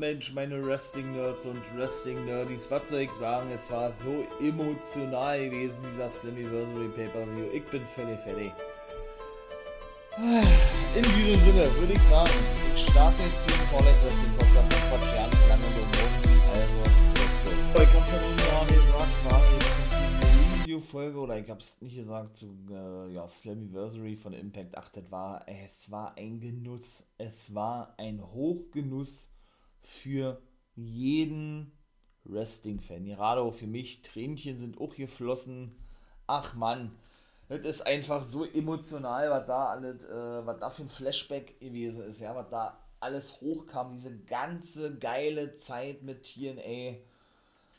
Mensch, meine Wrestling-Nerds und Wrestling-Nerdies, was soll ich sagen? Es war so emotional gewesen, dieser Slammiversary Pay-Per-View. Ich bin völlig fertig. In diesem Sinne würde ich sagen, ich starte jetzt hier den Vorleid Wrestling Podcast und quatsch ja nicht lange drum rum. Also, let's go. Ich hab's ja nun gerade gesagt, war eine Review-Folge oder ich hab's nicht gesagt zu äh, ja, Slammiversary von Impact 8. Das war, es war ein Genuss. Es war ein Hochgenuss für jeden Wrestling-Fan. Gerade auch für mich. Tränchen sind auch geflossen. Ach man, das ist einfach so emotional, was da alles, äh, was da für ein Flashback gewesen ist, ja, was da alles hochkam, diese ganze geile Zeit mit TNA.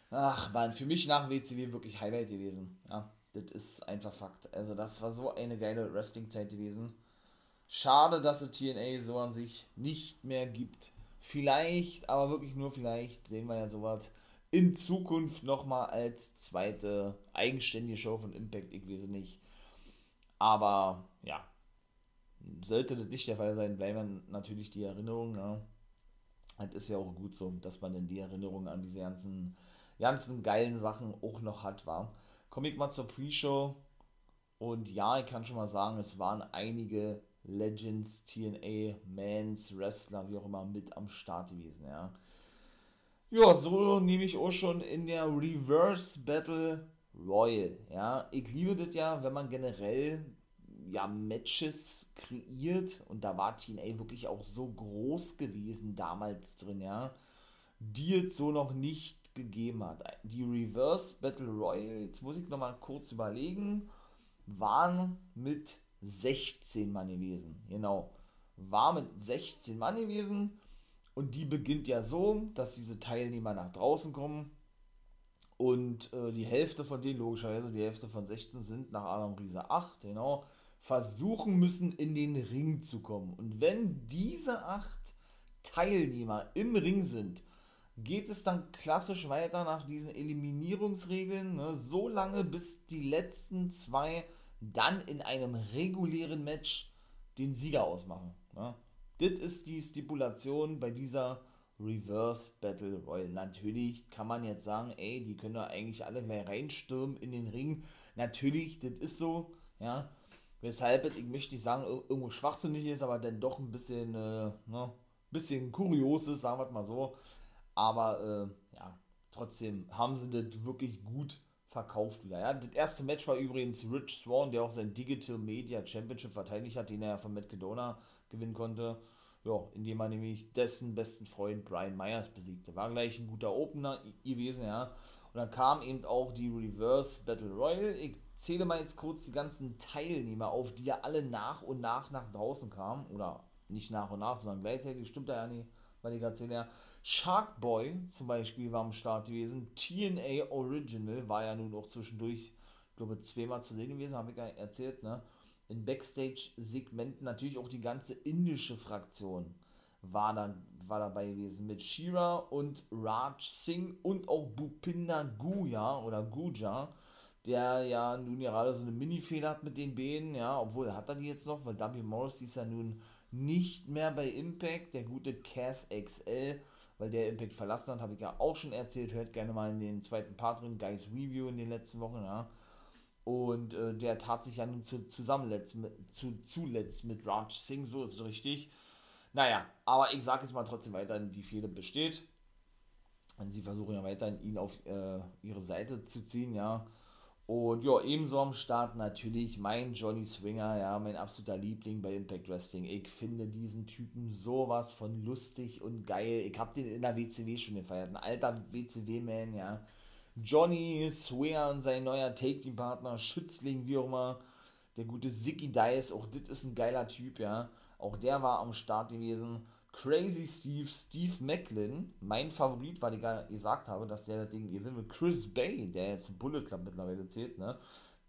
Ach man, für mich nach WCW wirklich Highlight gewesen. Ja, das ist einfach Fakt. Also das war so eine geile Wrestling-Zeit gewesen. Schade, dass es TNA so an sich nicht mehr gibt. Vielleicht, aber wirklich nur vielleicht, sehen wir ja sowas in Zukunft nochmal als zweite eigenständige Show von Impact, ich weiß nicht. Aber ja, sollte das nicht der Fall sein, bleiben natürlich die Erinnerungen. Ne? Das ist ja auch gut so, dass man dann die Erinnerungen an diese ganzen, ganzen geilen Sachen auch noch hat, war. Komme ich mal zur Pre-Show. Und ja, ich kann schon mal sagen, es waren einige Legends, TNA, Mans, Wrestler, wie auch immer, mit am Start gewesen, ja. Ja, so nehme ich auch schon in der Reverse Battle Royal, ja. Ich liebe das ja, wenn man generell ja, Matches kreiert und da war TNA wirklich auch so groß gewesen damals drin, ja, die es so noch nicht gegeben hat. Die Reverse Battle Royal, jetzt muss ich nochmal kurz überlegen, waren mit 16 Mann gewesen. Genau. War mit 16 Mann gewesen. Und die beginnt ja so, dass diese Teilnehmer nach draußen kommen. Und äh, die Hälfte von denen, logischerweise die Hälfte von 16 sind nach Adam Riese 8, genau, versuchen müssen, in den Ring zu kommen. Und wenn diese 8 Teilnehmer im Ring sind, geht es dann klassisch weiter nach diesen Eliminierungsregeln, ne, so lange bis die letzten zwei dann in einem regulären Match den Sieger ausmachen. Ne? Das ist die Stipulation bei dieser Reverse Battle Royale. Natürlich kann man jetzt sagen, ey, die können da eigentlich alle gleich reinstürmen in den Ring. Natürlich, das ist so, ja. Weshalb ich möchte nicht sagen, irgendwo schwachsinnig ist, aber dann doch ein bisschen, äh, ne, bisschen kurios ist, sagen wir mal so. Aber äh, ja, trotzdem haben sie das wirklich gut verkauft wieder. Ja. Das erste Match war übrigens Rich Swan, der auch sein Digital Media Championship verteidigt hat, den er ja von Matt Cadona gewinnen konnte. Ja, indem er nämlich dessen besten Freund Brian Myers besiegte. War gleich ein guter Opener gewesen, ja. Und dann kam eben auch die Reverse Battle Royale. Ich zähle mal jetzt kurz die ganzen Teilnehmer auf, die ja alle nach und nach nach draußen kamen. Oder nicht nach und nach, sondern gleichzeitig, stimmt da ja nicht, weil ich erzähle ja. Sharkboy zum Beispiel war am Start gewesen. TNA Original war ja nun auch zwischendurch, ich glaube, zweimal zu sehen gewesen, habe ich ja erzählt, ne? In Backstage-Segmenten natürlich auch die ganze indische Fraktion war, dann, war dabei gewesen. Mit Shira und Raj Singh und auch Bupinda Guya oder Guja, der ja nun gerade so eine Mini-Fehler hat mit den Beinen, ja, obwohl hat er die jetzt noch, weil W. Morris ist ja nun nicht mehr bei Impact, der gute Cass XL weil der Impact verlassen hat, habe ich ja auch schon erzählt. Hört gerne mal in den zweiten Part drin, Guys Review in den letzten Wochen, ja. Und äh, der tat sich ja nun zu, zusammenletzt mit, zu, zuletzt mit Raj Singh, so ist es richtig. Naja, aber ich sage jetzt mal trotzdem weiterhin, die Fehde besteht. Und sie versuchen ja weiterhin, ihn auf äh, ihre Seite zu ziehen, ja. Und ja, ebenso am Start natürlich mein Johnny Swinger, ja, mein absoluter Liebling bei Impact Wrestling. Ich finde diesen Typen sowas von lustig und geil. Ich habe den in der WCW schon gefeiert. Ein alter WCW-Man, ja. Johnny Swinger und sein neuer Take-Team-Partner, Schützling, wie auch immer. Der gute Zicky Dice, auch das ist ein geiler Typ, ja. Auch der war am Start gewesen. Crazy Steve, Steve Macklin, mein Favorit, weil ich gerade gesagt habe, dass der das Ding gewinnt mit Chris Bay, der jetzt Bullet Club mittlerweile zählt, ne?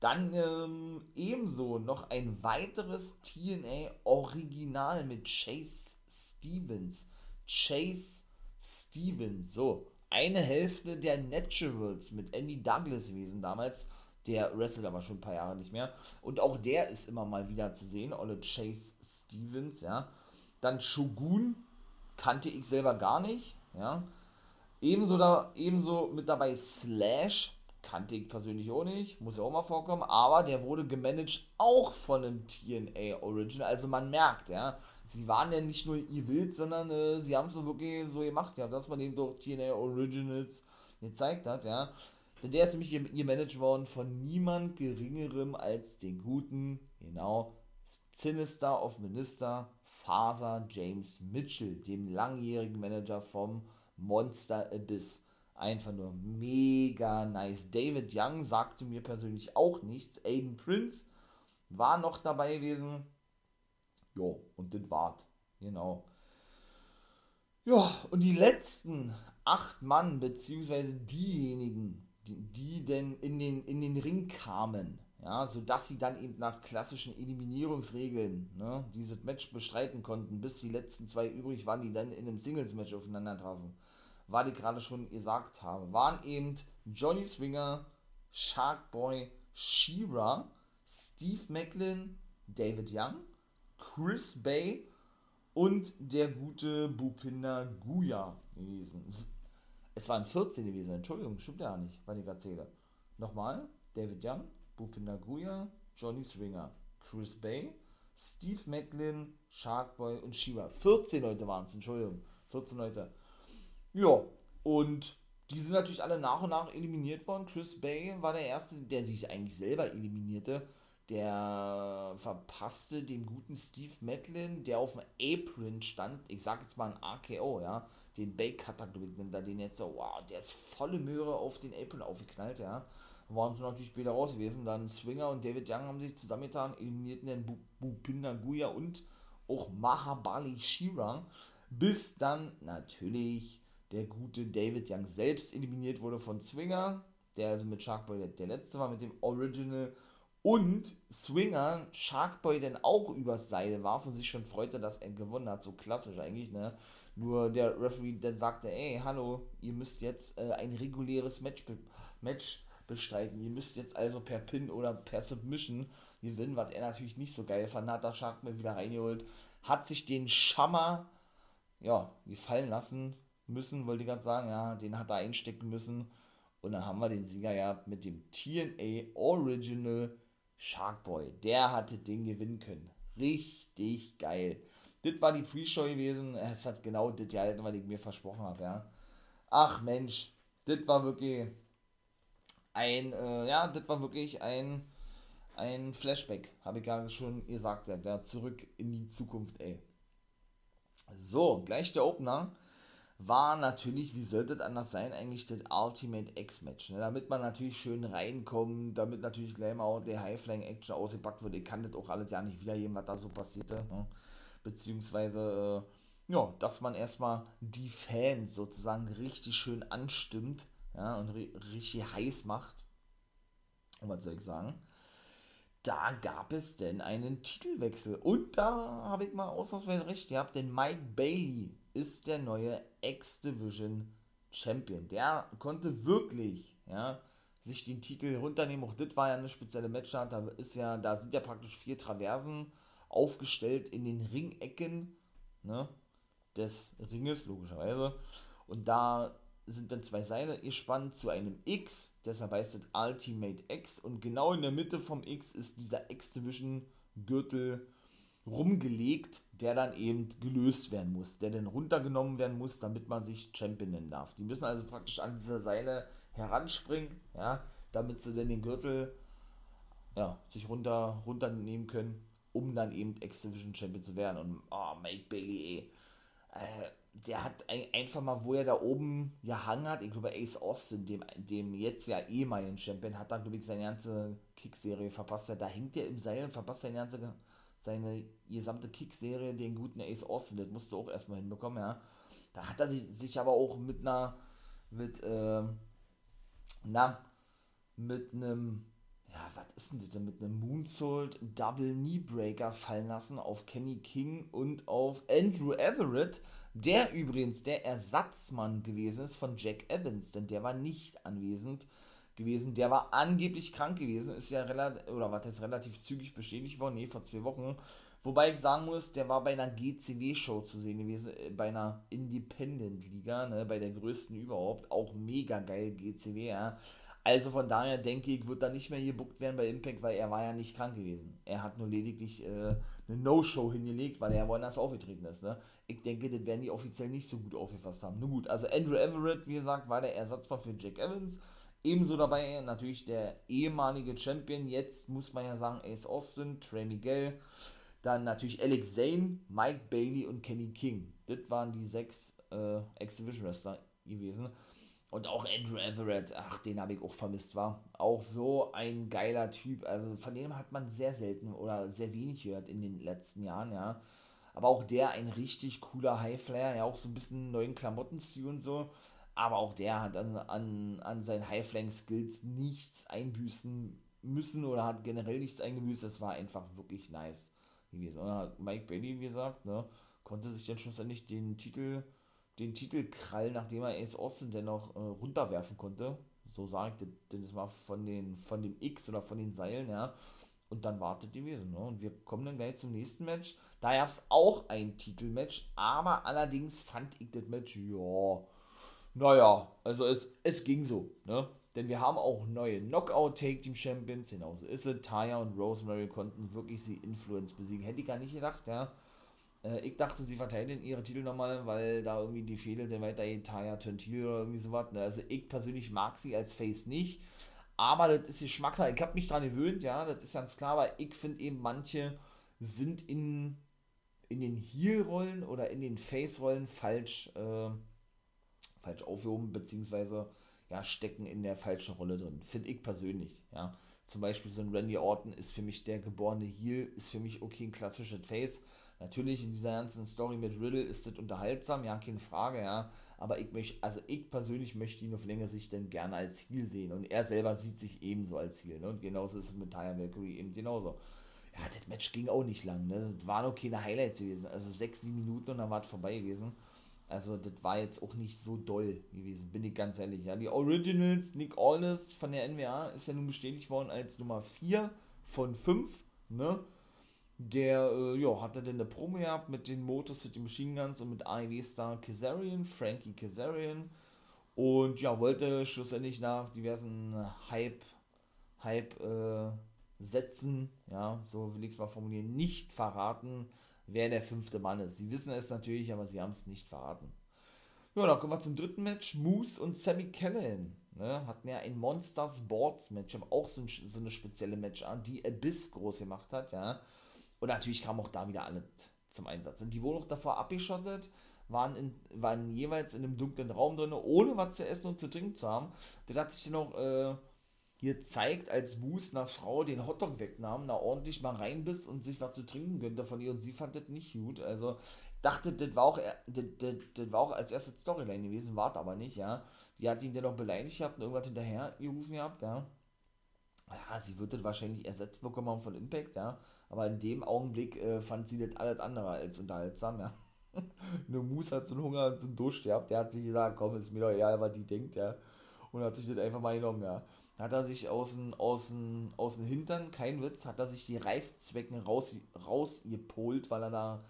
Dann ähm, ebenso noch ein weiteres TNA Original mit Chase Stevens. Chase Stevens, so. Eine Hälfte der Naturals mit Andy Douglas gewesen damals. Der wrestelt aber schon ein paar Jahre nicht mehr. Und auch der ist immer mal wieder zu sehen, Olle Chase Stevens, ja. Dann Shogun kannte ich selber gar nicht. ja. Ebenso, da, ebenso mit dabei Slash, kannte ich persönlich auch nicht, muss ja auch mal vorkommen, aber der wurde gemanagt auch von einem TNA Original, also man merkt, ja, sie waren ja nicht nur ihr Wild, sondern äh, sie haben es so wirklich so gemacht, ja, dass man eben doch TNA Originals gezeigt hat, ja. Denn der ist nämlich ihr Manager worden von niemand geringerem als den guten, genau, Sinister of Minister, Father James Mitchell, dem langjährigen Manager vom Monster Abyss. Einfach nur mega nice. David Young sagte mir persönlich auch nichts. Aiden Prince war noch dabei gewesen. Jo, und das war's. Genau. Ja, und die letzten acht Mann, beziehungsweise diejenigen, die, die denn in den, in den Ring kamen, ja, sodass sie dann eben nach klassischen Eliminierungsregeln ne, dieses Match bestreiten konnten, bis die letzten zwei übrig waren, die dann in einem Singles-Match aufeinander trafen, war die gerade schon gesagt habe, waren eben Johnny Swinger, Sharkboy, Shira, Steve Macklin, David Young, Chris Bay und der gute Bupinda Guya gewesen. Es waren 14 gewesen, Entschuldigung, stimmt ja nicht, weil ich erzähle. Nochmal, David Young, Bupinda Guya, Johnny Swinger, Chris Bay, Steve Macklin, Sharkboy und Shiva. 14 Leute waren es, Entschuldigung, 14 Leute. Ja, und die sind natürlich alle nach und nach eliminiert worden. Chris Bay war der Erste, der sich eigentlich selber eliminierte der verpasste dem guten Steve Macklin, der auf dem Apron stand, ich sag jetzt mal ein AKO, ja, den Cutter, nimmt er den jetzt so, wow, der ist volle Möhre auf den Apron aufgeknallt, ja. Waren sie natürlich später raus gewesen. Dann Swinger und David Young haben sich zusammengetan, eliminierten den Bupinda Guya und auch Mahabali Shira, bis dann natürlich der gute David Young selbst eliminiert wurde von Swinger, der also mit Sharkboy der, der letzte war, mit dem Original und Swinger Sharkboy dann auch übers Seil warf und sich schon freute, dass er gewonnen hat. So klassisch eigentlich, ne? Nur der Referee dann sagte, ey, hallo, ihr müsst jetzt äh, ein reguläres Match, Match bestreiten. Ihr müsst jetzt also per Pin oder per Submission gewinnen, was er natürlich nicht so geil fand. Hat der Sharkboy wieder reingeholt, hat sich den Schammer, ja, gefallen lassen müssen, wollte ich gerade sagen, ja, den hat er einstecken müssen. Und dann haben wir den Sieger ja mit dem TNA Original Sharkboy, der hatte den gewinnen können. Richtig geil. Das war die Pre-Show gewesen. Es hat genau das gehalten, was ich mir versprochen habe, ja. Ach Mensch, das war wirklich ein, äh, ja, das war wirklich ein, ein Flashback, habe ich gerade schon gesagt, ja, der zurück in die Zukunft, ey. So, gleich der Opener war natürlich, wie sollte es anders sein, eigentlich das Ultimate X-Match. Ne? Damit man natürlich schön reinkommt, damit natürlich gleich mal der High-Flying-Action ausgepackt wird. Ich kann das auch alles ja nicht wiedergeben, was da so passierte. Ne? Beziehungsweise, äh, ja, dass man erstmal die Fans sozusagen richtig schön anstimmt ja, und richtig heiß macht. Und was soll ich sagen? Da gab es denn einen Titelwechsel. Und da habe ich mal ausnahmsweise recht gehabt, denn Mike Bailey ist der neue X-Division Champion. Der konnte wirklich, ja, sich den Titel runternehmen. Auch das war ja eine spezielle Matchart. Da ist ja, da sind ja praktisch vier Traversen aufgestellt in den Ringecken ne, des Ringes, logischerweise. Und da sind dann zwei Seile gespannt zu einem X, deshalb heißt es Ultimate X. Und genau in der Mitte vom X ist dieser X-Division Gürtel rumgelegt, der dann eben gelöst werden muss, der dann runtergenommen werden muss, damit man sich Champion nennen darf. Die müssen also praktisch an dieser Seile heranspringen, ja, damit sie dann den Gürtel ja, sich runter, runternehmen können, um dann eben X-Division Champion zu werden. Und oh, Mike Bailey, ey, äh, der hat ein, einfach mal, wo er da oben gehangen hat, ich glaube Ace Austin, dem, dem jetzt ja ehemaligen Champion, hat dann, glaube ich, seine ganze Kickserie verpasst. Da hängt er im Seil und verpasst seine ganze seine gesamte Kick-Serie, den guten Ace Austin, das musste auch erstmal hinbekommen, ja. Da hat er sich, sich aber auch mit einer, mit, ähm, na, mit einem, ist denn das mit einem Moonsault Double Knee Breaker fallen lassen auf Kenny King und auf Andrew Everett, der übrigens der Ersatzmann gewesen ist von Jack Evans, denn der war nicht anwesend gewesen. Der war angeblich krank gewesen, ist ja relativ, oder war das relativ zügig bestätigt worden, nee, vor zwei Wochen, Wobei ich sagen muss, der war bei einer GCW-Show zu sehen gewesen, äh, bei einer Independent-Liga, ne, bei der größten überhaupt. Auch mega geil GCW, ja. Also von daher denke ich, wird er nicht mehr gebuckt werden bei Impact, weil er war ja nicht krank gewesen. Er hat nur lediglich äh, eine No-Show hingelegt, weil er woanders aufgetreten ist. Ne? Ich denke, das werden die offiziell nicht so gut aufgefasst haben. Nun gut, also Andrew Everett, wie gesagt, war der Ersatzmann für Jack Evans. Ebenso dabei natürlich der ehemalige Champion, jetzt muss man ja sagen Ace Austin, Trey Miguel, dann natürlich Alex Zane, Mike Bailey und Kenny King. Das waren die sechs äh, Exhibition Wrestler gewesen. Und auch Andrew Everett, ach, den habe ich auch vermisst, war. Auch so ein geiler Typ. Also von dem hat man sehr selten oder sehr wenig gehört in den letzten Jahren, ja. Aber auch der ein richtig cooler Highflyer, ja, auch so ein bisschen neuen Klamottenstil und so. Aber auch der hat an, an, an seinen Highflank-Skills nichts einbüßen müssen oder hat generell nichts eingebüßt. Das war einfach wirklich nice gewesen. Und Mike Bailey, wie gesagt, ne, konnte sich dann schlussendlich den Titel, den Titel krallen, nachdem er Ace Austin dennoch äh, runterwerfen konnte. So sagt denn das mal von den von dem X oder von den Seilen, ja. Und dann wartet die Wesen. Ne? Und wir kommen dann gleich zum nächsten Match. Da gab es auch ein Titelmatch, aber allerdings fand ich das Match, ja, naja, also es, es ging so, ne? Denn wir haben auch neue Knockout-Take-Team-Champions, genauso ist es. Taya und Rosemary konnten wirklich sie Influence besiegen. Hätte ich gar nicht gedacht, ja. Äh, ich dachte, sie verteidigen ihre Titel nochmal, weil da irgendwie die Fehler dann weiter Taya Tentil oder irgendwie sowas. Ne? Also ich persönlich mag sie als Face nicht. Aber das ist Geschmackssache. Ich habe mich daran gewöhnt, ja, das ist ganz klar, weil ich finde eben, manche sind in, in den Heel-Rollen oder in den Face-Rollen falsch. Äh, falsch aufgehoben, beziehungsweise ja, stecken in der falschen Rolle drin. Finde ich persönlich. Ja. Zum Beispiel so ein Randy Orton ist für mich der geborene Heel, ist für mich okay ein klassischer Face. Natürlich in dieser ganzen Story mit Riddle ist das unterhaltsam, ja, keine Frage, ja. Aber ich möchte, also ich persönlich möchte ihn auf längere Sicht dann gerne als Heel sehen. Und er selber sieht sich ebenso als Heel. Ne? Und genauso ist es mit Tyler Valkyrie eben genauso. Ja, das Match ging auch nicht lang, ne? Das waren auch keine Highlights gewesen. Also sechs, sieben Minuten und dann war es vorbei gewesen. Also das war jetzt auch nicht so doll gewesen, bin ich ganz ehrlich. Ja, die Originals, Nick Aldis von der NWA ist ja nun bestätigt worden als Nummer 4 von 5, ne? Der, äh, ja, hatte dann eine Promo gehabt mit den Motors, mit den Machine Guns und mit AEW-Star Kazarian, Frankie Kazarian. Und ja, wollte schlussendlich nach diversen Hype, Hype, äh, Sätzen, ja, so will ich es mal formulieren, nicht verraten, wer der fünfte Mann ist. Sie wissen es natürlich, aber sie haben es nicht verraten. Ja, dann kommen wir zum dritten Match. Moose und Sammy Callahan ne, hatten ja ein Monsters Boards Match, haben auch so, ein, so eine spezielle Match an, die Abyss groß gemacht hat, ja. Und natürlich kam auch da wieder alle zum Einsatz. Und die wurden auch davor abgeschottet, waren, in, waren jeweils in einem dunklen Raum drin, ohne was zu essen und zu trinken zu haben. Das hat sich dann auch äh, hier zeigt, als Moose einer Frau den Hotdog wegnahm, da ordentlich mal reinbiss und sich was zu trinken gönnte von ihr und sie fand das nicht gut. Also dachte, das war auch, das, das, das war auch als erstes Storyline gewesen, war aber nicht, ja. Die hat ihn dennoch beleidigt gehabt und irgendwas hinterher gerufen gehabt, ja. Ja, sie wird das wahrscheinlich ersetzt bekommen haben von Impact, ja. Aber in dem Augenblick äh, fand sie das alles andere als unterhaltsam, ja. Nur Moose hat so einen Hunger und so einen Durst gehabt, der hat sich gesagt, komm, ist mir doch egal, was die denkt, ja. Und hat sich das einfach mal genommen, ja hat er sich aus dem, aus dem, aus dem Hintern, kein Witz, hat er sich die Reißzwecken raus, rausgepolt, weil er da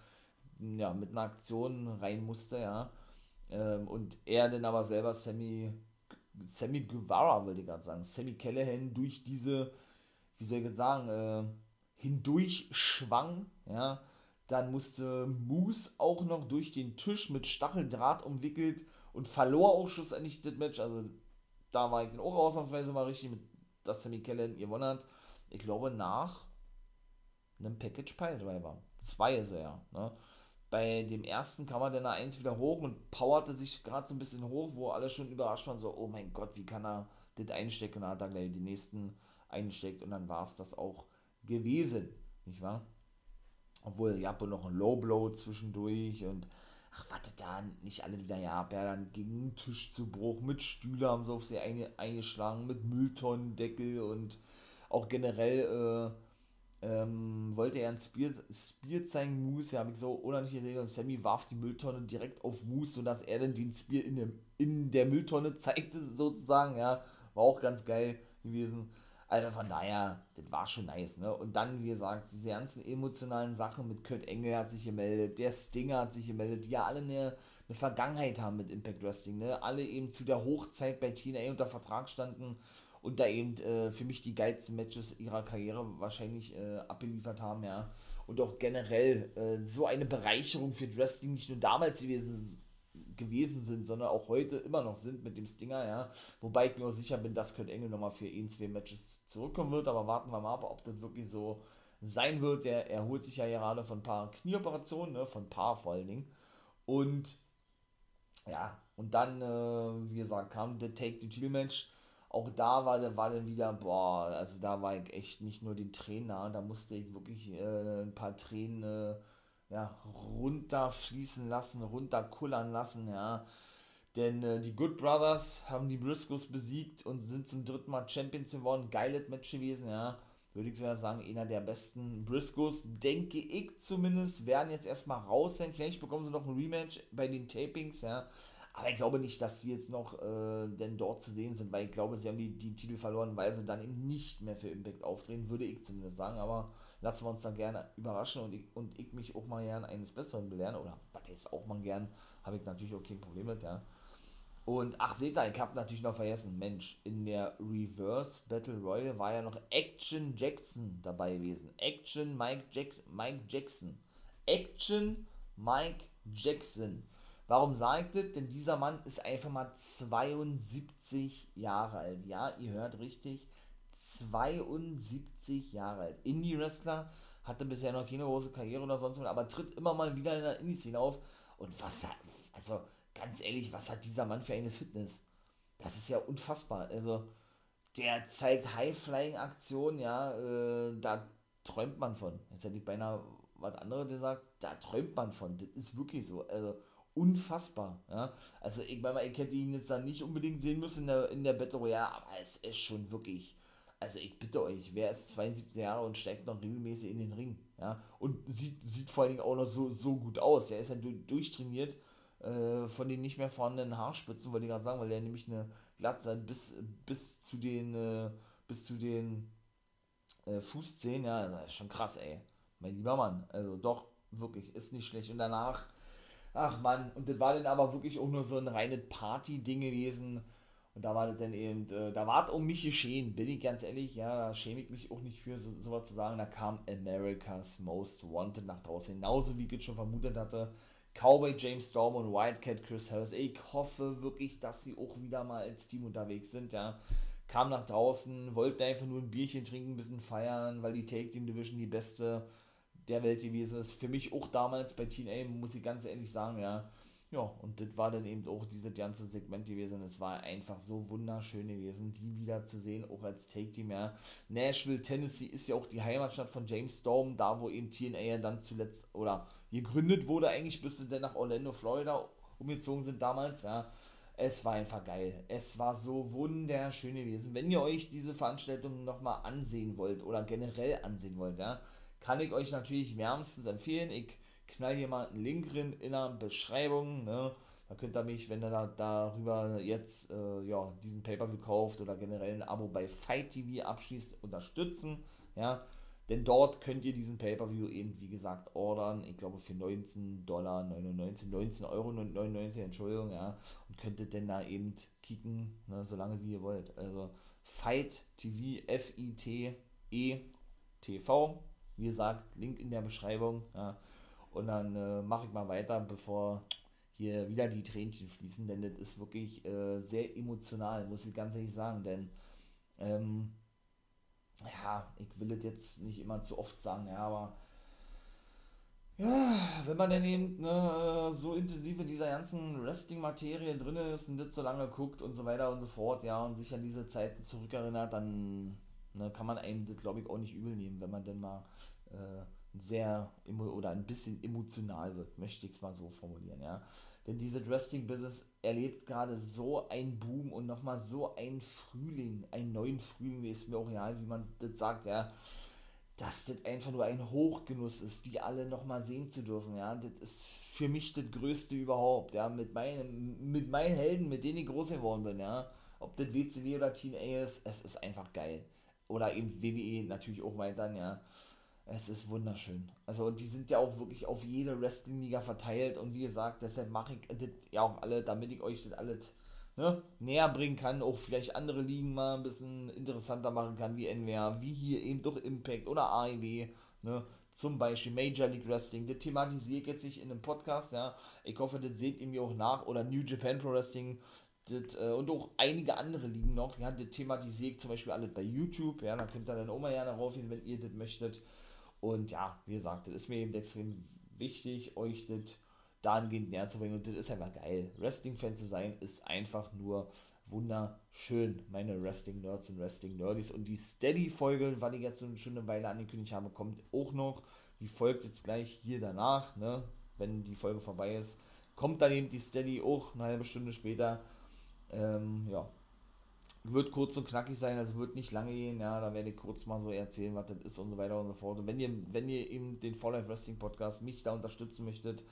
ja, mit einer Aktion rein musste, ja. Ähm, und er dann aber selber Sammy, Sammy Guevara, würde ich gerade sagen, Sammy Callahan durch diese, wie soll ich jetzt sagen, äh, hindurch schwang, ja. Dann musste Moose auch noch durch den Tisch mit Stacheldraht umwickelt und verlor auch schlussendlich das Match. Also da war ich dann auch ausnahmsweise mal richtig, mit, dass Sammy Kellen gewonnen hat. Ich glaube, nach einem Package Piledriver. Zwei ist er ja. Ne? Bei dem ersten kam er dann eins wieder hoch und powerte sich gerade so ein bisschen hoch, wo alle schon überrascht waren, so, oh mein Gott, wie kann er das einstecken? Und dann hat er gleich die nächsten einsteckt und dann war es das auch gewesen, nicht wahr? Obwohl, habt noch ein Low Blow zwischendurch und ach, warte da, nicht alle wieder, ja, ja, dann ging Tisch zu Bruch, mit Stühle haben sie auf sie eine, eingeschlagen, mit Mülltonnendeckel und auch generell, äh, ähm, wollte er ein Spear, Spear zeigen, Moose, ja, habe ich so unheimlich gesehen und Sammy warf die Mülltonne direkt auf Moose, sodass er dann den Spear in, dem, in der Mülltonne zeigte, sozusagen, ja, war auch ganz geil gewesen. Also von daher, das war schon nice, ne? Und dann, wie gesagt, diese ganzen emotionalen Sachen mit Kurt Engel hat sich gemeldet, der Stinger hat sich gemeldet, die ja alle eine, eine Vergangenheit haben mit Impact Wrestling, ne? Alle eben zu der Hochzeit bei TNA unter Vertrag standen und da eben äh, für mich die geilsten Matches ihrer Karriere wahrscheinlich äh, abgeliefert haben, ja. Und auch generell äh, so eine Bereicherung für Wrestling nicht nur damals gewesen gewesen sind, sondern auch heute immer noch sind mit dem Stinger, ja. Wobei ich mir auch sicher bin, dass Kurt Engel nochmal für ein, zwei Matches zurückkommen wird, aber warten wir mal ab, ob das wirklich so sein wird. Der erholt sich ja gerade von ein paar Knieoperationen, ne, von ein paar vor allen Dingen. Und ja, und dann, äh, wie gesagt, kam der Take the Title Match. Auch da war, war dann wieder, boah, also da war ich echt nicht nur den Trainer, da musste ich wirklich äh, ein paar Tränen äh, ja, runterfließen lassen, runterkullern lassen, ja. Denn äh, die Good Brothers haben die Briscoes besiegt und sind zum dritten Mal Champions geworden. Geiles Match gewesen, ja. Würde ich sogar sagen, einer der besten Briscoes, denke ich zumindest, werden jetzt erstmal raus sein. Vielleicht bekommen sie noch ein Rematch bei den Tapings, ja. Aber ich glaube nicht, dass die jetzt noch äh, denn dort zu sehen sind, weil ich glaube, sie haben die, die Titel verloren, weil sie dann eben nicht mehr für Impact auftreten, würde ich zumindest sagen. Aber lassen wir uns dann gerne überraschen und ich, und ich mich auch mal gern eines Besseren belehren. Oder was ist auch mal gern, habe ich natürlich auch kein Problem mit, ja. Und ach, seht ihr, ich habe natürlich noch vergessen, Mensch, in der Reverse Battle Royale war ja noch Action Jackson dabei gewesen. Action Mike, Jack Mike Jackson. Action Mike Jackson. Warum sagt das? Denn dieser Mann ist einfach mal 72 Jahre alt. Ja, ihr hört richtig. 72 Jahre alt. Indie-Wrestler, hatte bisher noch keine große Karriere oder sonst was, aber tritt immer mal wieder in der Indie-Szene auf. Und was hat, also ganz ehrlich, was hat dieser Mann für eine Fitness? Das ist ja unfassbar. Also, der zeigt High-Flying-Aktionen, ja, äh, da träumt man von. Jetzt hätte ich beinahe was anderes gesagt, da träumt man von. Das ist wirklich so. Also, unfassbar. Ja? Also, ich meine, ich hätte ihn jetzt dann nicht unbedingt sehen müssen in der, in der Battle Royale, aber es ist schon wirklich also ich bitte euch, wer ist 72 Jahre und steigt noch regelmäßig in den Ring, ja, und sieht, sieht vor allen Dingen auch noch so, so gut aus, der ist ja durchtrainiert äh, von den nicht mehr vorhandenen Haarspitzen, wollte ich gerade sagen, weil der nämlich eine Glatze hat bis, bis zu den, äh, bis zu den äh, Fußzehen, ja, das ist schon krass, ey, mein lieber Mann, also doch, wirklich, ist nicht schlecht. Und danach, ach Mann, und das war dann aber wirklich auch nur so ein reines Party-Ding gewesen, und da war das dann eben, äh, da war es um mich geschehen, bin ich ganz ehrlich, ja, da schäme ich mich auch nicht für, so, sowas zu sagen. Da kam America's Most Wanted nach draußen, genauso wie ich es schon vermutet hatte. Cowboy James Storm und Wildcat Chris Harris. Ich hoffe wirklich, dass sie auch wieder mal als Team unterwegs sind, ja. Kam nach draußen, wollten einfach nur ein Bierchen trinken, ein bisschen feiern, weil die Take Team Division die beste der Welt gewesen ist. Für mich auch damals bei TNA, muss ich ganz ehrlich sagen, ja ja, und das war dann eben auch dieses ganze Segment gewesen. Es war einfach so wunderschön gewesen, die wieder zu sehen, auch als Take-Team. Ja. Nashville, Tennessee ist ja auch die Heimatstadt von James Storm, da wo eben TNA ja dann zuletzt oder gegründet wurde, eigentlich bis sie dann nach Orlando, Florida umgezogen sind damals. Ja. Es war einfach geil. Es war so wunderschön gewesen. Wenn ihr euch diese Veranstaltung nochmal ansehen wollt oder generell ansehen wollt, ja, kann ich euch natürlich wärmstens empfehlen. Ich knall hier mal einen Link drin in der Beschreibung. Ne? Da könnt ihr mich, wenn ihr da, darüber jetzt äh, ja, diesen Pay-Per-View kauft oder generell ein Abo bei Fight TV abschließt, unterstützen. Ja, denn dort könnt ihr diesen Pay-Per-View eben, wie gesagt, ordern. Ich glaube für 19 Dollar 99, 19 Euro 99, Entschuldigung, ja. Und könntet denn da eben kicken, ne, solange wie ihr wollt. Also Fight TV, F-I-T-E TV. Wie gesagt, Link in der Beschreibung. Ja. Und dann äh, mache ich mal weiter, bevor hier wieder die Tränchen fließen, denn das ist wirklich äh, sehr emotional, muss ich ganz ehrlich sagen. Denn, ähm, ja, ich will das jetzt nicht immer zu oft sagen, ja, aber ja, wenn man dann eben ne, so intensiv in dieser ganzen Wrestling-Materie drin ist und das so lange guckt und so weiter und so fort, ja, und sich an diese Zeiten zurückerinnert, dann ne, kann man einem das, glaube ich, auch nicht übel nehmen, wenn man dann mal äh, sehr oder ein bisschen emotional wird, möchte ich es mal so formulieren, ja. Denn diese Wrestling-Business erlebt gerade so einen Boom und nochmal so einen Frühling, einen neuen Frühling, wie ist mir auch real, wie man das sagt, ja. Dass das einfach nur ein Hochgenuss ist, die alle nochmal sehen zu dürfen, ja. Das ist für mich das Größte überhaupt, ja. Mit meinen, mit meinen Helden, mit denen ich groß geworden bin, ja. Ob das WCW oder TNA ist, es ist einfach geil oder eben WWE natürlich auch weiterhin, ja. Es ist wunderschön. Also, und die sind ja auch wirklich auf jede Wrestling-Liga verteilt. Und wie gesagt, deshalb mache ich das ja auch alle, damit ich euch das alles ne, näher bringen kann. Auch vielleicht andere Ligen mal ein bisschen interessanter machen kann, wie NWR, wie hier eben durch Impact oder AEW. Ne, zum Beispiel Major League Wrestling. Das thematisiere ich jetzt nicht in einem Podcast. Ja. Ich hoffe, das seht ihr mir auch nach. Oder New Japan Pro Wrestling. Das, äh, und auch einige andere Ligen noch. Ja, das thematisiere ich zum Beispiel alles bei YouTube. Ja, da könnt ihr dann auch mal gerne raufgehen, wenn ihr das möchtet. Und ja, wie gesagt, das ist mir eben extrem wichtig, euch das dahingehend näher zu bringen. Und das ist einfach geil. Wrestling-Fan zu sein, ist einfach nur wunderschön, meine Wrestling-Nerds und Wrestling-Nerdies. Und die Steady-Folge, weil ich jetzt so eine schöne Weile angekündigt habe, kommt auch noch. Die folgt jetzt gleich hier danach, ne? wenn die Folge vorbei ist. Kommt dann eben die Steady auch eine halbe Stunde später. Ähm, ja, wird kurz und knackig sein, also wird nicht lange gehen, ja, da werde ich kurz mal so erzählen, was das ist und so weiter und so fort. Und wenn ihr, wenn ihr eben den For Life Wrestling Podcast mich da unterstützen möchtet,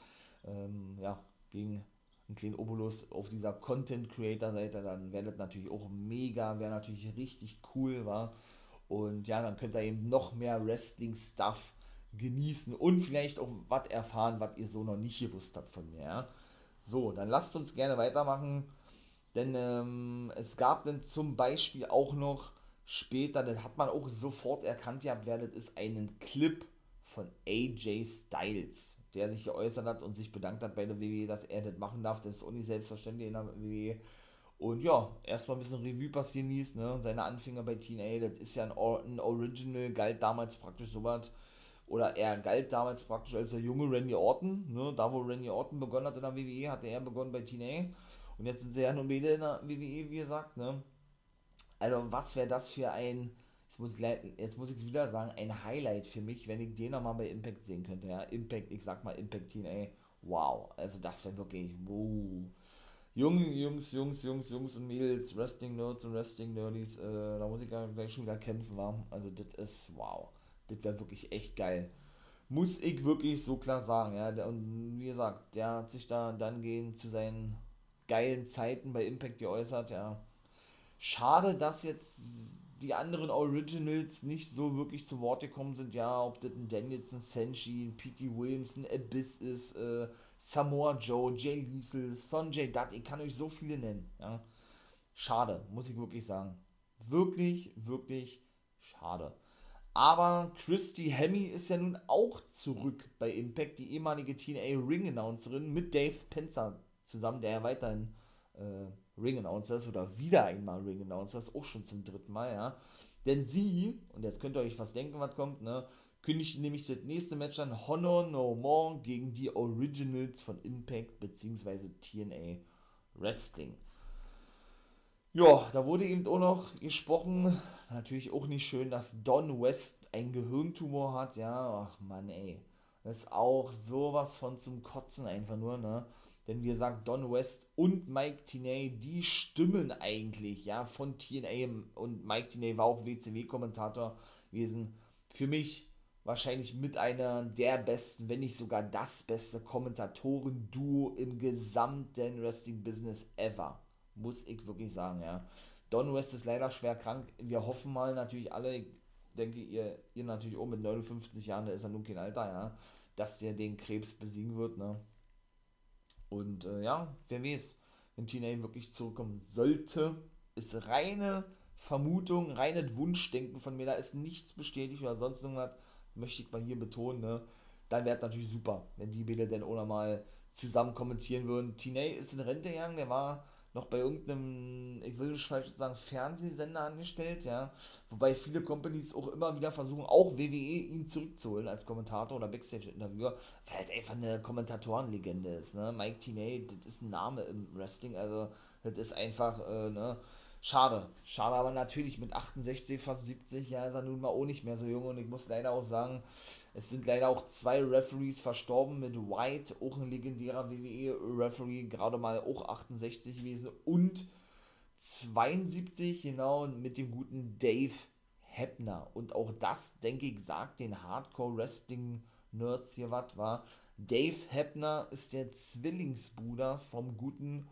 ähm, ja, gegen einen kleinen Obolus auf dieser Content Creator Seite, dann wäre das natürlich auch mega, wäre natürlich richtig cool, war. Und ja, dann könnt ihr eben noch mehr Wrestling Stuff genießen und vielleicht auch was erfahren, was ihr so noch nicht gewusst habt von mir, ja. So, dann lasst uns gerne weitermachen denn ähm, es gab dann zum Beispiel auch noch später, das hat man auch sofort erkannt, ja, wer das ist, einen Clip von AJ Styles, der sich geäußert hat und sich bedankt hat bei der WWE, dass er das machen darf. Das ist auch nicht selbstverständlich in der WWE. Und ja, erstmal ein bisschen Revue passieren ließ, ne? Seine Anfänger bei TNA, das ist ja ein, ein Original, galt damals praktisch sowas. Oder er galt damals praktisch als der junge Randy Orton, ne? Da wo Randy Orton begonnen hat in der WWE, hatte er begonnen bei TNA. Und jetzt sind sie ja nun wieder in der WWE, wie gesagt, ne? Also, was wäre das für ein, jetzt muss, ich, jetzt muss ich wieder sagen, ein Highlight für mich, wenn ich den nochmal bei Impact sehen könnte, ja? Impact, ich sag mal Impact TNA, wow. Also, das wäre wirklich, wow. Junge Jungs, Jungs, Jungs, Jungs und Mädels, Wrestling Nerds und Wrestling Nerdies, äh, da muss ich gleich schon wieder kämpfen, war. Also, das ist, wow. Das wäre wirklich echt geil muss ich wirklich so klar sagen, ja. Und wie gesagt, der hat sich da dann gehen zu seinen geilen Zeiten bei Impact geäußert, ja. Schade, dass jetzt die anderen Originals nicht so wirklich zu Wort gekommen sind, ja, ob das ein Danielson, Senshi, ein P.T. Williamson, Abyss ist, äh, Samoa Joe, Jay Liesel, Sonjay Dutt, ich kann euch so viele nennen, ja. Schade, muss ich wirklich sagen. Wirklich, wirklich schade. Aber Christy Hemme ist ja nun auch zurück bei Impact, die ehemalige TNA Ring Announcerin mit Dave Penzer zusammen, der ja weiterhin äh, Ring Announcer ist oder wieder einmal Ring Announcer ist, auch schon zum dritten Mal, ja. Denn sie, und jetzt könnt ihr euch was denken, was kommt, ne, kündigt nämlich das nächste Match an Honor No More gegen die Originals von Impact bzw. TNA Wrestling. Ja, da wurde eben auch noch gesprochen, natürlich auch nicht schön, dass Don West einen Gehirntumor hat, ja, ach man, ey. Das ist auch sowas von zum Kotzen einfach nur, ne? Denn wie gesagt, Don West und Mike Tinay, die stimmen eigentlich, ja, von TNA und Mike Tinay war auch WCW-Kommentator gewesen. Für mich wahrscheinlich mit einer der besten, wenn nicht sogar das beste Kommentatoren-Duo im gesamten Wrestling-Business ever. Muss ich wirklich sagen, ja. Don West ist leider schwer krank. Wir hoffen mal natürlich alle, ich denke, ihr, ihr natürlich auch mit 59 Jahren, da ist er nun kein Alter, ja, dass der den Krebs besiegen wird, ne. Und äh, ja, wer weiß, wenn TNA wirklich zurückkommen sollte, ist reine Vermutung, reines Wunschdenken von mir. Da ist nichts bestätigt oder sonst irgendwas, möchte ich mal hier betonen. Ne? Dann wäre es natürlich super, wenn die Bilder dann auch nochmal zusammen kommentieren würden. TNA ist in Rente gegangen, der war noch bei irgendeinem, ich will nicht falsch sagen, Fernsehsender angestellt, ja. Wobei viele Companies auch immer wieder versuchen, auch WWE ihn zurückzuholen als Kommentator oder Backstage-Interviewer, weil halt einfach eine Kommentatorenlegende ist, ne. Mike Tinay, das ist ein Name im Wrestling, also das ist einfach, äh, ne. Schade, schade, aber natürlich mit 68, fast 70, ja, ist er nun mal auch nicht mehr so jung und ich muss leider auch sagen, es sind leider auch zwei Referees verstorben mit White, auch ein legendärer WWE-Referee, gerade mal auch 68 gewesen und 72, genau, mit dem guten Dave Heppner. Und auch das, denke ich, sagt den Hardcore-Wrestling-Nerds hier was, war. Dave Heppner ist der Zwillingsbruder vom guten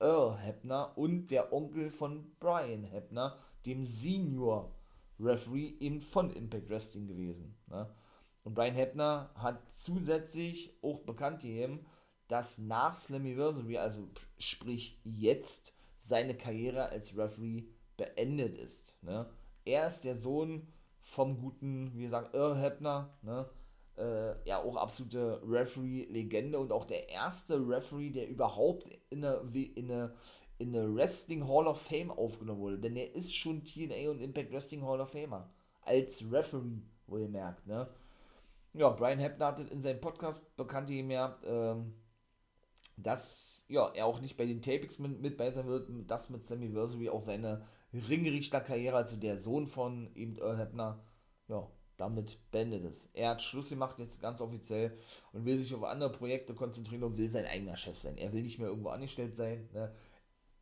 Earl Heppner und der Onkel von Brian Heppner, dem Senior Referee eben von Impact Wrestling gewesen. Ne? Und Brian Hebner hat zusätzlich auch bekannt gegeben, dass nach Slammiversary, also sprich jetzt, seine Karriere als Referee beendet ist. Ne? Er ist der Sohn vom guten, wie gesagt, Earl Hebner, ne? Äh, ja auch absolute Referee-Legende und auch der erste Referee, der überhaupt in eine, in eine, in eine Wrestling Hall of Fame aufgenommen wurde. Denn er ist schon TNA und Impact Wrestling Hall of Famer. Als Referee, wo ihr merkt, ne? Ja, Brian Hebner hat in seinem Podcast bekannt gegeben, ja, ähm, dass ja, er auch nicht bei den Tapings mit, mit bei sein wird, dass mit Slammiversary auch seine Ringrichterkarriere, also der Sohn von eben Earl Hebner, ja, damit beendet ist. Er hat Schluss gemacht jetzt ganz offiziell und will sich auf andere Projekte konzentrieren und will sein eigener Chef sein. Er will nicht mehr irgendwo angestellt sein. Ne?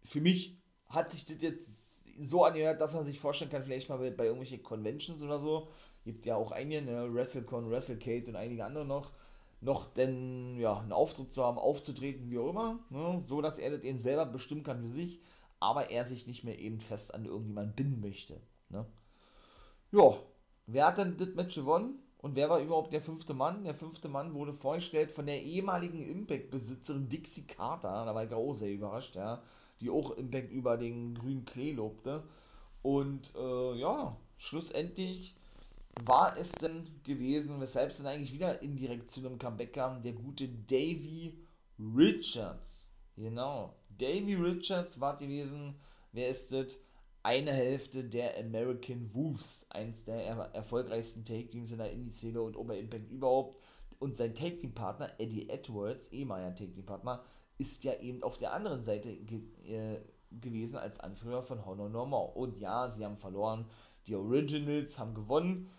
Für mich hat sich das jetzt so angehört, dass er sich vorstellen kann, vielleicht mal bei irgendwelchen Conventions oder so. Gibt ja auch einige, ne? WrestleCon, WrestleCade und einige andere noch noch denn ja, einen Auftritt zu haben, aufzutreten, wie auch immer, ne? so dass er das eben selber bestimmen kann für sich, aber er sich nicht mehr eben fest an irgendjemanden binden möchte. Ne? Ja, wer hat denn das Match gewonnen? Und wer war überhaupt der fünfte Mann? Der fünfte Mann wurde vorgestellt von der ehemaligen Impact-Besitzerin Dixie Carter, da war ich auch sehr überrascht, ja, die auch Impact über den grünen Klee lobte. Und äh, ja, schlussendlich war es denn gewesen, weshalb es dann eigentlich wieder indirekt zu einem Comeback kam, der gute Davy Richards. Genau. Davy Richards war gewesen, wer ist das? Eine Hälfte der American Wolves, eins der er erfolgreichsten Take-Teams in der Indie-Szene und Ober Impact überhaupt. Und sein Take-Team-Partner, Eddie Edwards, ehemaliger Take-Team-Partner, ist ja eben auf der anderen Seite ge äh, gewesen als Anführer von Honor Normal. Und ja, sie haben verloren. Die Originals haben gewonnen.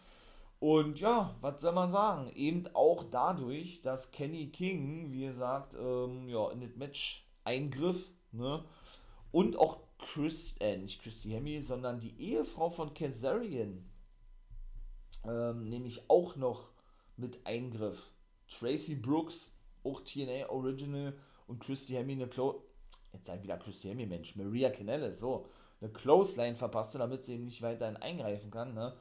Und ja, was soll man sagen? Eben auch dadurch, dass Kenny King, wie gesagt, ähm, ja, in das Match eingriff, ne? Und auch Chris, äh, nicht Christy Hemme, sondern die Ehefrau von Kazarian, ähm, nämlich auch noch mit eingriff. Tracy Brooks, auch TNA Original und Christy Hemme eine Clo jetzt sei wieder Christy Hemme, Mensch, Maria Canelle, so, eine Clothesline verpasste, damit sie eben nicht weiterhin eingreifen kann, ne?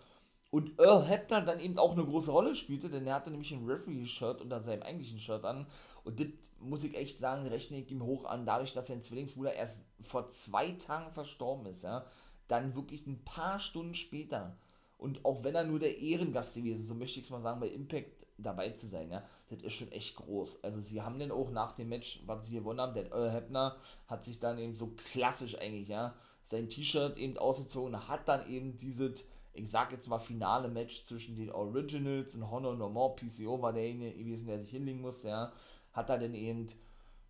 Und Earl Hebner dann eben auch eine große Rolle spielte, denn er hatte nämlich ein Referee-Shirt unter seinem eigentlichen Shirt an. Und das muss ich echt sagen, rechne ich ihm hoch an, dadurch, dass sein Zwillingsbruder erst vor zwei Tagen verstorben ist, ja. Dann wirklich ein paar Stunden später. Und auch wenn er nur der Ehrengast gewesen ist, so möchte ich es mal sagen, bei Impact dabei zu sein, ja, das ist schon echt groß. Also sie haben dann auch nach dem Match, was sie gewonnen haben, der Earl Hebner hat sich dann eben so klassisch eigentlich, ja, sein T-Shirt eben ausgezogen, hat dann eben dieses ich sag jetzt mal, finale Match zwischen den Originals und Honor Normal. PCO war derjenige gewesen, der sich hinlegen musste, ja. Hat er dann eben,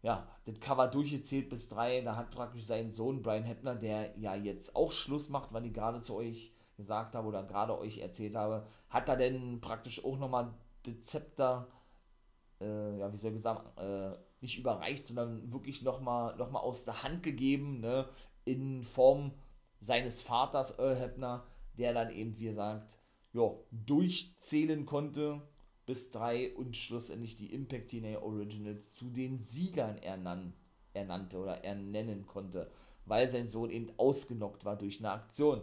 ja, das Cover durchgezählt bis drei. Da hat praktisch sein Sohn Brian Heppner, der ja jetzt auch Schluss macht, weil ich gerade zu euch gesagt habe oder gerade euch erzählt habe, hat er denn praktisch auch nochmal das Zepter, äh, ja, wie soll ich sagen, äh, nicht überreicht, sondern wirklich nochmal noch mal aus der Hand gegeben, ne, in Form seines Vaters Earl Heppner, der dann eben, wie gesagt, ja, durchzählen konnte bis drei und schlussendlich die Impact TNA Originals zu den Siegern ernan ernannte oder ernennen konnte, weil sein Sohn eben ausgenockt war durch eine Aktion.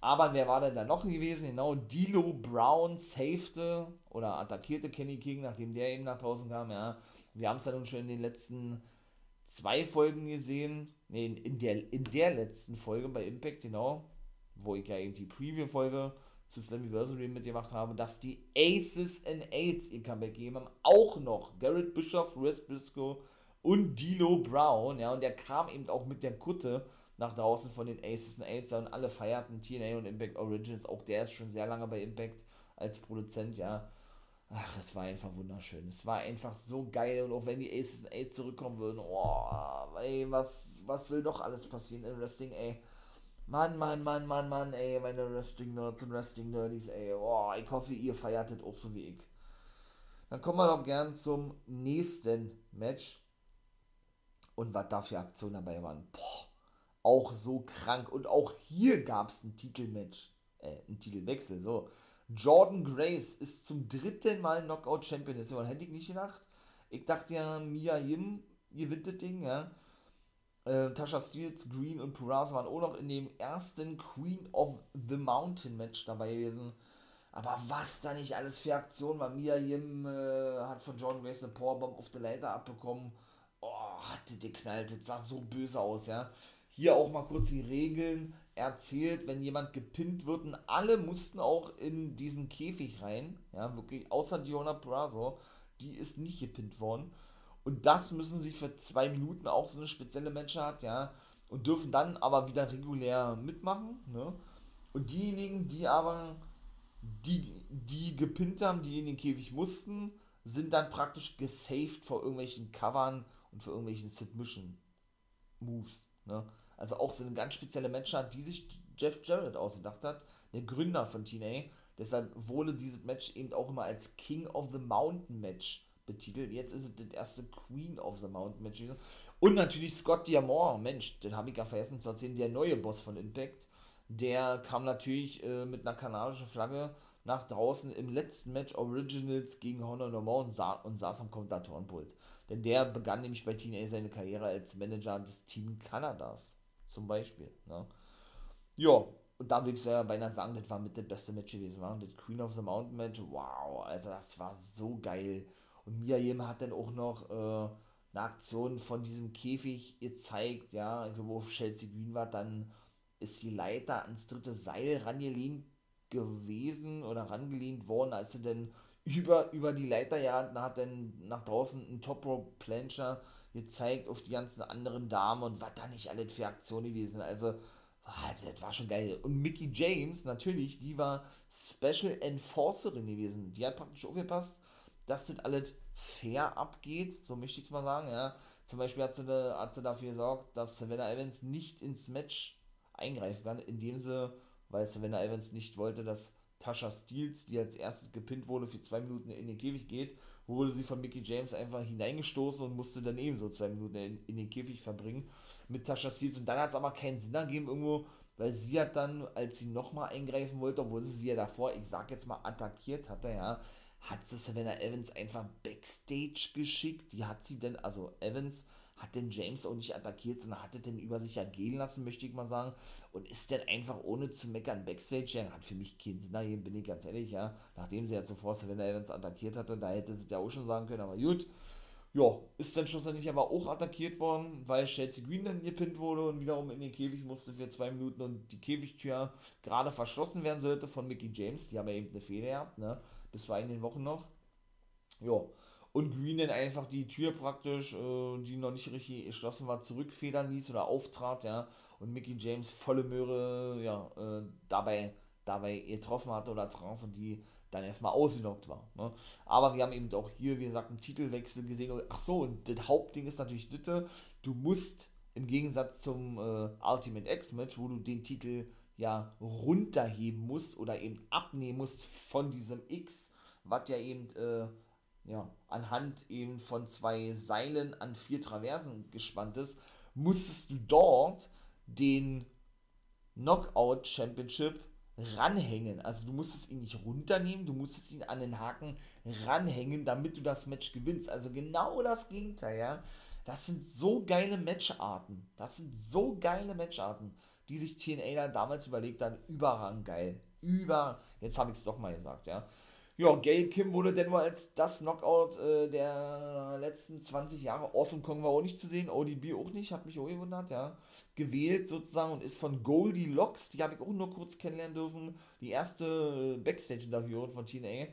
Aber wer war denn da noch gewesen? Genau, Dilo Brown safete oder attackierte Kenny King, nachdem der eben nach draußen kam. Ja, wir haben es ja nun schon in den letzten zwei Folgen gesehen. Ne, in, in, der, in der letzten Folge bei Impact, genau wo ich ja eben die Preview-Folge zu Slammiversary mitgemacht habe, dass die Aces and Aids ihr Comeback geben haben. Auch noch Garrett Bischoff, Wes Briscoe und Dilo Brown. Ja, und der kam eben auch mit der Kutte nach draußen von den Aces and Aids und alle feierten TNA und Impact Origins. Auch der ist schon sehr lange bei Impact als Produzent, ja. Ach, es war einfach wunderschön. Es war einfach so geil. Und auch wenn die Aces and Aids zurückkommen würden, oh, ey, was, was soll doch alles passieren in Wrestling, ey. Mann, Mann, Mann, Mann, Mann, ey, meine Wrestling-Nerds und Wrestling-Nerdies, ey. Oh, ich hoffe, ihr feiert das auch so wie ich. Dann kommen wir doch gern zum nächsten Match. Und was da für Aktionen dabei waren. Boah, auch so krank. Und auch hier gab es ein Titelmatch. Äh, ein Titelwechsel, so. Jordan Grace ist zum dritten Mal Knockout-Champion. Das hätte ich nicht gedacht. Ich dachte ja, Mia Yim gewinnt das Ding, ja. Äh, Tasha Steels, Green und Purazo waren auch noch in dem ersten Queen of the Mountain Match dabei gewesen. Aber was da nicht alles für Aktionen war. Mia Yim äh, hat von John Grace eine Powerbomb auf the Leiter abbekommen. Oh, hatte die knallt. Das sah so böse aus, ja. Hier auch mal kurz die Regeln erzählt, wenn jemand gepinnt wird. Und alle mussten auch in diesen Käfig rein. Ja, wirklich, außer Diona Bravo. Die ist nicht gepinnt worden. Und das müssen sie für zwei Minuten auch so eine spezielle Match hat, ja. Und dürfen dann aber wieder regulär mitmachen, ne? Und diejenigen, die aber, die, die gepinnt haben, die in den Käfig mussten, sind dann praktisch gesaved vor irgendwelchen Covern und vor irgendwelchen Submission Moves, ne? Also auch so eine ganz spezielle Matchart, die sich Jeff Jarrett ausgedacht hat, der Gründer von TNA. Deshalb wurde dieses Match eben auch immer als King of the Mountain Match betitelt. Jetzt ist es das erste Queen of the Mountain Match. Und natürlich Scott Diamond, Mensch, den habe ich ja vergessen zu erzählen, der neue Boss von Impact. Der kam natürlich äh, mit einer kanadischen Flagge nach draußen im letzten Match Originals gegen Honor No More und, sa und saß am Kommentatorenpult. Denn der begann nämlich bei TNA seine Karriere als Manager des Team Kanadas zum Beispiel. Ne? Ja, und da würde ich ja beinahe sagen, das war mit das beste Match gewesen. War. Das Queen of the Mountain Match, wow, also das war so geil. Und Mia Yim hat dann auch noch äh, eine Aktion von diesem Käfig gezeigt, ja, ich glaube, auf Chelsea Green war, dann ist die Leiter ans dritte Seil rangelehnt gewesen oder rangelehnt worden, als sie dann über, über die Leiter ja, hat dann nach draußen einen Top Rope Plancher gezeigt auf die ganzen anderen Damen und was da nicht alles für Aktionen gewesen. Also, ah, das war schon geil. Und Mickey James, natürlich, die war Special Enforcerin gewesen. Die hat praktisch aufgepasst, dass das alles fair abgeht, so möchte ich es mal sagen, ja. Zum Beispiel hat sie, hat sie dafür gesorgt, dass Savannah Evans nicht ins Match eingreifen kann, indem sie, weil Savannah Evans nicht wollte, dass Tasha Steels, die als erstes gepinnt wurde, für zwei Minuten in den Käfig geht wurde sie von Mickey James einfach hineingestoßen und musste dann ebenso zwei Minuten in, in den Käfig verbringen mit Tasha Steels. Und dann hat es aber keinen Sinn ergeben irgendwo, weil sie hat dann, als sie nochmal eingreifen wollte, obwohl sie sie ja davor, ich sag jetzt mal, attackiert hatte, ja, hat sie Savannah Evans einfach Backstage geschickt. Die hat sie denn, also Evans hat den James auch nicht attackiert, sondern hatte den über sich ergehen lassen, möchte ich mal sagen. Und ist dann einfach ohne zu meckern Backstage. Ja, hat für mich keinen Sinn ergeben, bin ich ganz ehrlich, ja. Nachdem sie ja zuvor Savannah Evans attackiert hatte, da hätte sie ja auch schon sagen können, aber gut. Ja, ist dann schlussendlich aber auch attackiert worden, weil Chelsea Green dann gepinnt wurde und wiederum in den Käfig musste für zwei Minuten und die Käfigtür gerade verschlossen werden sollte von Mickey James. Die haben ja eben eine Fehler gehabt, ne? Bis vor einigen Wochen noch. Ja, und Green dann einfach die Tür praktisch, äh, die noch nicht richtig geschlossen war, zurückfedern ließ oder auftrat, ja, und Mickey James volle Möhre, ja, äh, dabei, dabei getroffen hatte oder traf und die dann erstmal ausgenockt war. Ne? Aber wir haben eben auch hier, wie gesagt, einen Titelwechsel gesehen. Ach so, und das Hauptding ist natürlich Ditte, du musst im Gegensatz zum äh, Ultimate X-Match, wo du den Titel ja runterheben musst oder eben abnehmen musst von diesem X, was ja eben äh, ja, anhand eben von zwei Seilen an vier Traversen gespannt ist, musstest du dort den Knockout Championship ranhängen. Also du musstest ihn nicht runternehmen, du musstest ihn an den Haken ranhängen, damit du das Match gewinnst. Also genau das Gegenteil, ja. Das sind so geile Matcharten. Das sind so geile Matcharten, die sich TNA damals überlegt hat. Überrang geil. Über, jetzt habe ich es doch mal gesagt, ja. Ja, Gail Kim wurde denn nur als das Knockout äh, der letzten 20 Jahre. Awesome Kong war auch nicht zu sehen, ODB auch nicht, hat mich auch gewundert, ja. Gewählt sozusagen und ist von Goldie Locks, die habe ich auch nur kurz kennenlernen dürfen, die erste Backstage-Interviewerin von TNA, äh,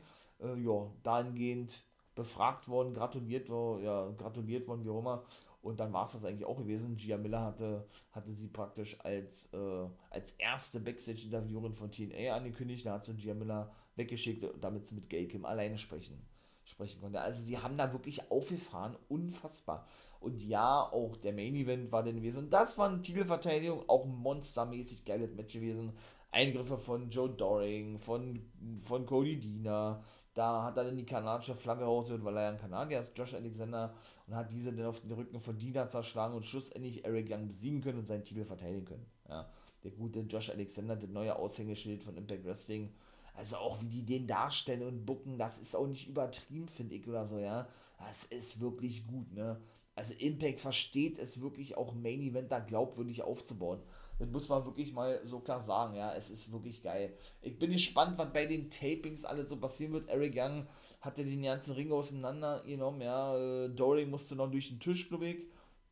ja, dahingehend befragt worden, gratuliert, ja, gratuliert worden, wie auch immer. Und dann war es das eigentlich auch gewesen. Gia Miller hatte, hatte sie praktisch als, äh, als erste Backstage-Interviewerin von TNA angekündigt. Da hat sie Gia Miller weggeschickt, damit sie mit Gay Kim alleine sprechen, sprechen konnte. Also sie haben da wirklich aufgefahren, unfassbar. Und ja, auch der Main Event war dann gewesen. Und das war eine Titelverteidigung, auch monstermäßig geiles Match gewesen. Eingriffe von Joe Doring, von, von Cody Diener. Da hat er dann die kanadische Flagge rausgeholt, weil er ja ein Kanadier ist, Josh Alexander, und hat diese dann auf den Rücken von Diener zerschlagen und schlussendlich Eric Young besiegen können und seinen Titel verteidigen können. Ja, der gute Josh Alexander, der neue Aushängeschild von Impact Wrestling, also auch wie die den darstellen und bucken, das ist auch nicht übertrieben, finde ich, oder so, ja. Das ist wirklich gut, ne? also Impact versteht es wirklich auch Main Event da glaubwürdig aufzubauen. Das muss man wirklich mal so klar sagen, ja, es ist wirklich geil. Ich bin gespannt, was bei den Tapings alles so passieren wird. Eric Young hatte den ganzen Ring auseinandergenommen, ja, äh, Dory musste noch durch den Tisch, glaube ich.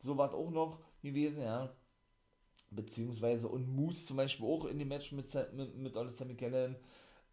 So war auch noch gewesen, ja. Beziehungsweise, und Moose zum Beispiel auch in dem Match mit, mit, mit Sammy Cannon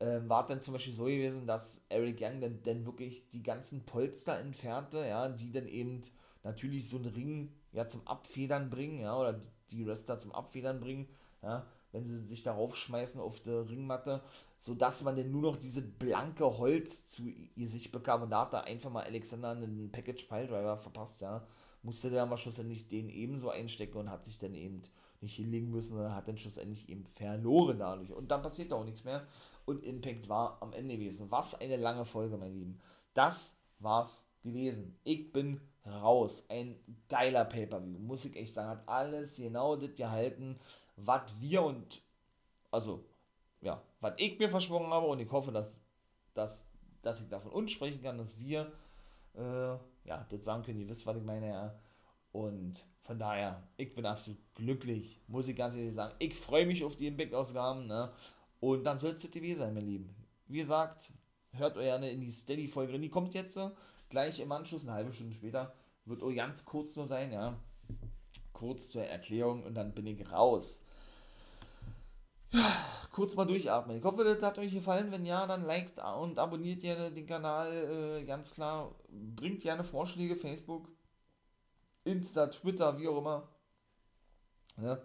ähm, war dann zum Beispiel so gewesen, dass Eric Young dann, dann wirklich die ganzen Polster entfernte, ja, die dann eben natürlich so einen Ring ja zum Abfedern bringen, ja, oder die Wrestler zum Abfedern bringen, ja, wenn sie sich darauf schmeißen auf der Ringmatte, sodass man dann nur noch diese blanke Holz zu ihr sich bekam und da hat er einfach mal Alexander einen Package Piledriver verpasst, ja, musste der mal schlussendlich den ebenso einstecken und hat sich dann eben nicht hinlegen müssen, sondern hat dann schlussendlich eben verloren dadurch. Und dann passiert auch nichts mehr. Und Impact war am Ende gewesen. Was eine lange Folge, mein Lieben. Das war's gewesen. Ich bin raus. Ein geiler Pay-Per-View, muss ich echt sagen. Hat alles genau das gehalten, was wir und, also, ja, was ich mir versprochen habe und ich hoffe, dass, dass, dass ich davon uns sprechen kann, dass wir, äh, ja, das sagen können, ihr wisst, was ich meine, ja. Und von daher, ich bin absolut glücklich, muss ich ganz ehrlich sagen. Ich freue mich auf die Impact-Ausgaben, ne? Und dann soll es TV sein, mein Lieben. Wie gesagt, hört euch gerne in die Steady-Folge Die kommt jetzt gleich im Anschluss, eine halbe Stunde später. Wird auch ganz kurz nur sein, ja. Kurz zur Erklärung und dann bin ich raus. Kurz mal durchatmen. Ich hoffe, das hat euch gefallen. Wenn ja, dann liked und abonniert gerne den Kanal. Äh, ganz klar. Bringt gerne Vorschläge, Facebook, Insta, Twitter, wie auch immer. Ja,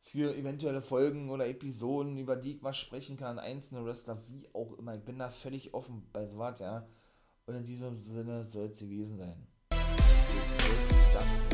für eventuelle Folgen oder Episoden, über die ich mal sprechen kann, einzelne Wrestler, wie auch immer. Ich bin da völlig offen bei sowas, ja. Und in diesem Sinne soll es gewesen sein. Das.